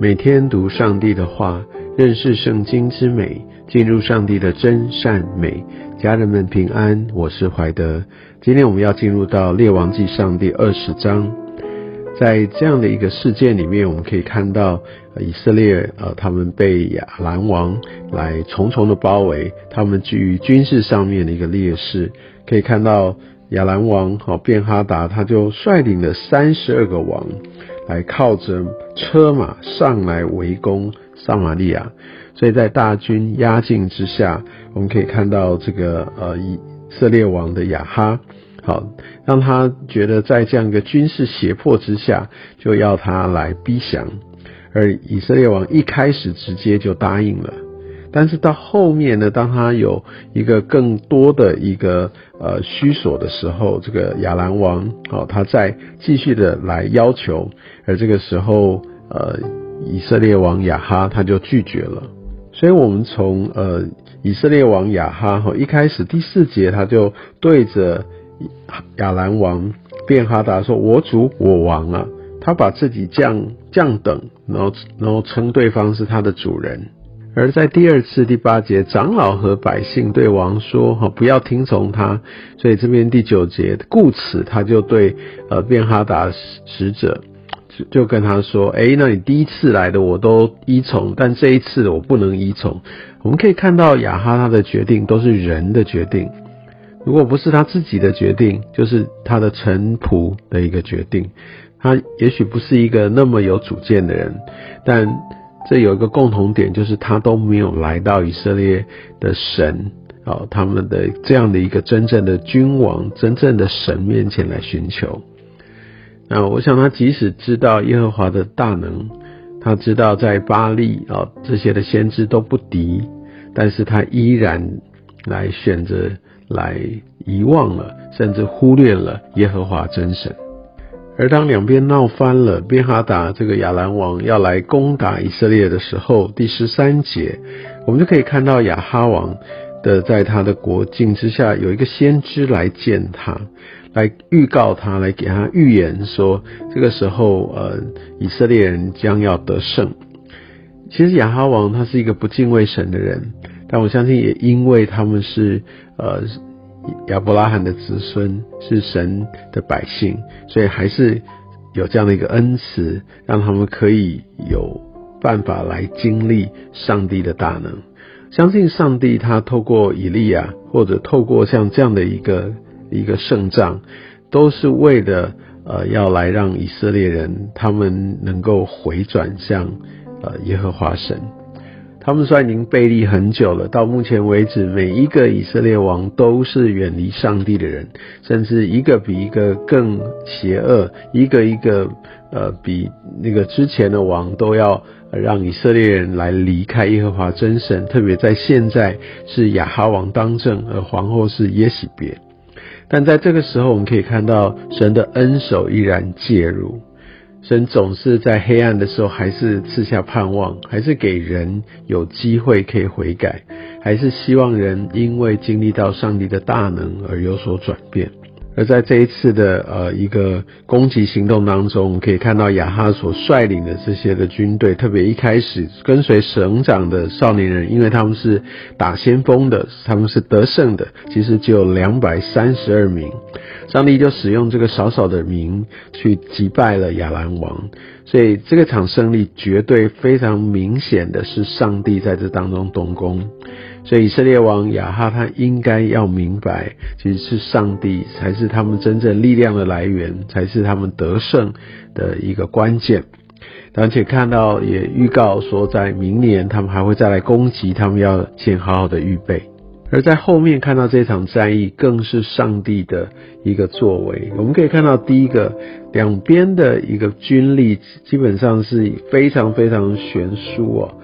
每天读上帝的话，认识圣经之美，进入上帝的真善美。家人们平安，我是怀德。今天我们要进入到列王记上第二十章，在这样的一个事件里面，我们可以看到以色列呃，他们被亚兰王来重重的包围，他们居于军事上面的一个劣势。可以看到亚兰王好便哈达，他就率领了三十二个王。来靠着车马上来围攻撒玛利亚，所以在大军压境之下，我们可以看到这个呃以色列王的亚哈，好让他觉得在这样一个军事胁迫之下，就要他来逼降，而以色列王一开始直接就答应了。但是到后面呢，当他有一个更多的一个呃需索的时候，这个亚兰王哦，他在继续的来要求，而这个时候呃以色列王亚哈他就拒绝了。所以，我们从呃以色列王亚哈哈一开始第四节他就对着亚兰王便哈达说：“我主我王啊！”他把自己降降等，然后然后称对方是他的主人。而在第二次第八节，长老和百姓对王说：“哈，不要听从他。”所以这边第九节，故此他就对呃便哈达使者就就跟他说：“哎，那你第一次来的我都依从，但这一次我不能依从。”我们可以看到亚哈他的决定都是人的决定，如果不是他自己的决定，就是他的臣仆的一个决定。他也许不是一个那么有主见的人，但。这有一个共同点，就是他都没有来到以色列的神啊，他们的这样的一个真正的君王、真正的神面前来寻求。那我想，他即使知道耶和华的大能，他知道在巴利啊这些的先知都不敌，但是他依然来选择来遗忘了，甚至忽略了耶和华真神。而当两边闹翻了，便哈达这个亚兰王要来攻打以色列的时候，第十三节，我们就可以看到亚哈王的在他的国境之下有一个先知来见他，来预告他，来给他预言说，这个时候呃以色列人将要得胜。其实亚哈王他是一个不敬畏神的人，但我相信也因为他们是呃。亚伯拉罕的子孙是神的百姓，所以还是有这样的一个恩慈，让他们可以有办法来经历上帝的大能。相信上帝，他透过以利亚，或者透过像这样的一个一个胜仗，都是为了呃要来让以色列人他们能够回转向呃耶和华神。他们虽然已经背离很久了，到目前为止，每一个以色列王都是远离上帝的人，甚至一个比一个更邪恶，一个一个呃比那个之前的王都要让以色列人来离开耶和华真神。特别在现在是亚哈王当政，而皇后是耶喜别。但在这个时候，我们可以看到神的恩手依然介入。神总是在黑暗的时候，还是赐下盼望，还是给人有机会可以悔改，还是希望人因为经历到上帝的大能而有所转变。而在这一次的呃一个攻击行动当中，我们可以看到亚哈所率领的这些的军队，特别一开始跟随省长的少年人，因为他们是打先锋的，他们是得胜的，其实只有两百三十二名，上帝就使用这个少少的名去击败了亚兰王，所以这个场胜利绝对非常明显的是上帝在这当中动工。所以以色列王亚哈他应该要明白，其实是上帝才是他们真正力量的来源，才是他们得胜的一个关键。而且看到也预告说，在明年他们还会再来攻击，他们要先好好的预备。而在后面看到这场战役，更是上帝的一个作为。我们可以看到，第一个两边的一个军力基本上是非常非常悬殊哦。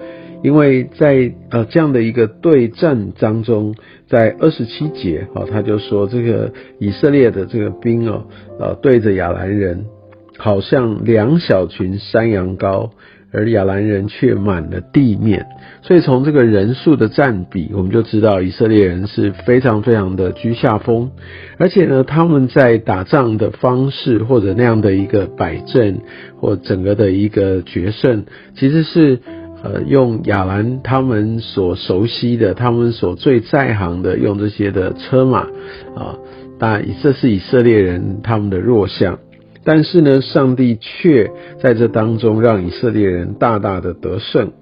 因为在呃这样的一个对战当中，在二十七节啊，他就说这个以色列的这个兵哦，呃对着亚兰人，好像两小群山羊羔，而亚兰人却满了地面。所以从这个人数的占比，我们就知道以色列人是非常非常的居下风，而且呢，他们在打仗的方式或者那样的一个摆阵或整个的一个决胜，其实是呃用亚兰他们所熟悉的、他们所最在行的用这些的车马啊，但这是以色列人他们的弱项，但是呢，上帝却在这当中让以色列人大大的得胜。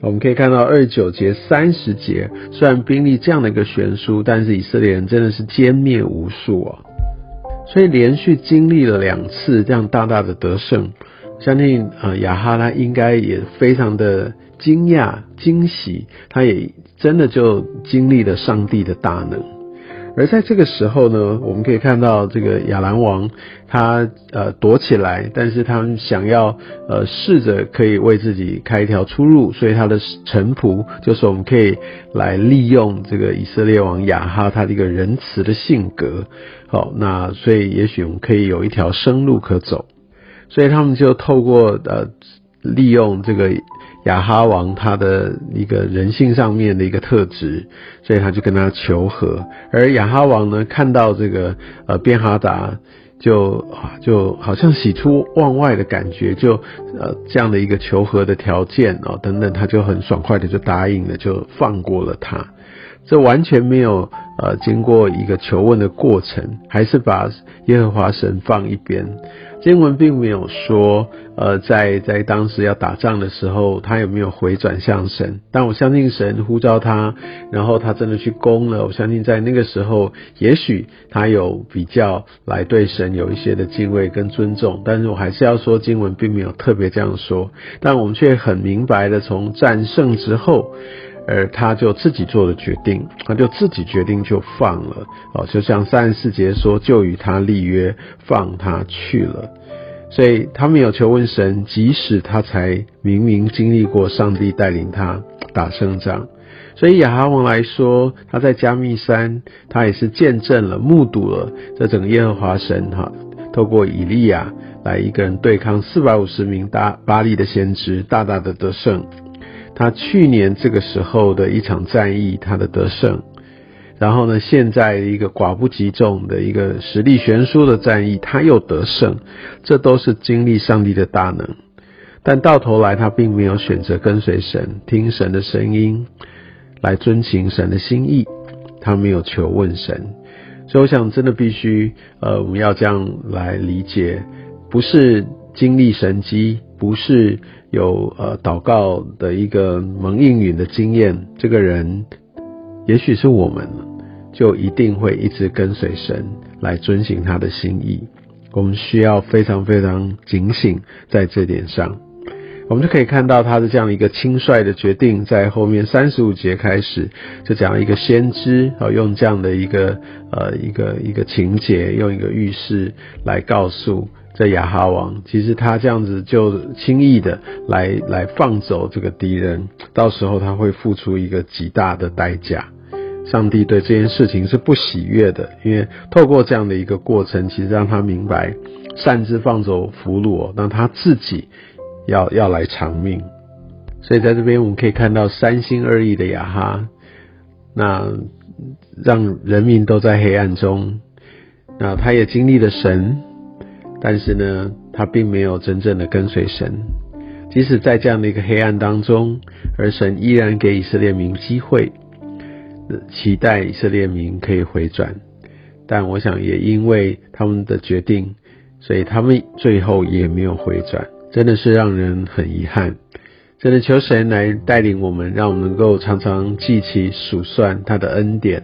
我们可以看到二九节、三十节，虽然兵力这样的一个悬殊，但是以色列人真的是歼灭无数啊！所以连续经历了两次这样大大的得胜，相信呃亚哈拉应该也非常的惊讶、惊喜，他也真的就经历了上帝的大能。而在这个时候呢，我们可以看到这个亚兰王，他呃躲起来，但是他们想要呃试着可以为自己开一条出路，所以他的臣仆就是我们可以来利用这个以色列王亚哈他的一个仁慈的性格，好，那所以也许我们可以有一条生路可走，所以他们就透过呃利用这个。亚哈王他的一个人性上面的一个特质，所以他就跟他求和。而亚哈王呢，看到这个呃边哈达，就啊就好像喜出望外的感觉，就呃这样的一个求和的条件哦等等，他就很爽快的就答应了，就放过了他。这完全没有呃经过一个求问的过程，还是把耶和华神放一边。经文并没有说，呃，在在当时要打仗的时候，他有没有回转向神？但我相信神呼召他，然后他真的去攻了。我相信在那个时候，也许他有比较来对神有一些的敬畏跟尊重。但是我还是要说，经文并没有特别这样说，但我们却很明白的从战胜之后。而他就自己做了决定，他就自己决定就放了哦，就像三十四节说，就与他立约，放他去了。所以他没有求问神，即使他才明明经历过上帝带领他打胜仗。所以亚哈王来说，他在加密山，他也是见证了、目睹了这整个耶和华神哈，透过以利亚来一个人对抗四百五十名大巴利的先知，大大的得胜。他去年这个时候的一场战役，他的得胜，然后呢，现在一个寡不敌众的一个实力悬殊的战役，他又得胜，这都是经历上帝的大能。但到头来，他并没有选择跟随神，听神的声音，来遵行神的心意，他没有求问神。所以，我想真的必须，呃，我们要这样来理解，不是经历神机，不是。有呃祷告的一个蒙应允的经验，这个人也许是我们，就一定会一直跟随神来遵行他的心意。我们需要非常非常警醒在这点上。我们就可以看到他的这样一个轻率的决定，在后面三十五节开始就讲一个先知啊，用这样的一个呃一个一个情节，用一个预示来告诉。在亚哈王，其实他这样子就轻易的来来放走这个敌人，到时候他会付出一个极大的代价。上帝对这件事情是不喜悦的，因为透过这样的一个过程，其实让他明白，擅自放走俘虏，让他自己要要来偿命。所以在这边我们可以看到三心二意的亚哈，那让人民都在黑暗中，那他也经历了神。但是呢，他并没有真正的跟随神，即使在这样的一个黑暗当中，而神依然给以色列民机会，期待以色列民可以回转。但我想，也因为他们的决定，所以他们最后也没有回转，真的是让人很遗憾。真的求神来带领我们，让我们能够常常记起数算他的恩典。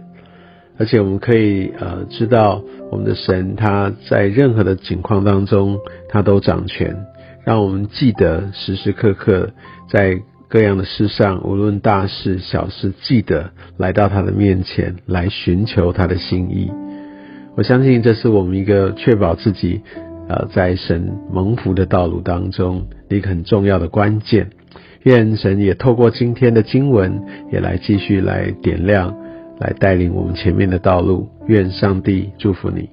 而且我们可以呃知道，我们的神他在任何的情况当中，他都掌权，让我们记得时时刻刻在各样的事上，无论大事小事，记得来到他的面前来寻求他的心意。我相信这是我们一个确保自己呃在神蒙福的道路当中一个很重要的关键。愿神也透过今天的经文，也来继续来点亮。来带领我们前面的道路，愿上帝祝福你。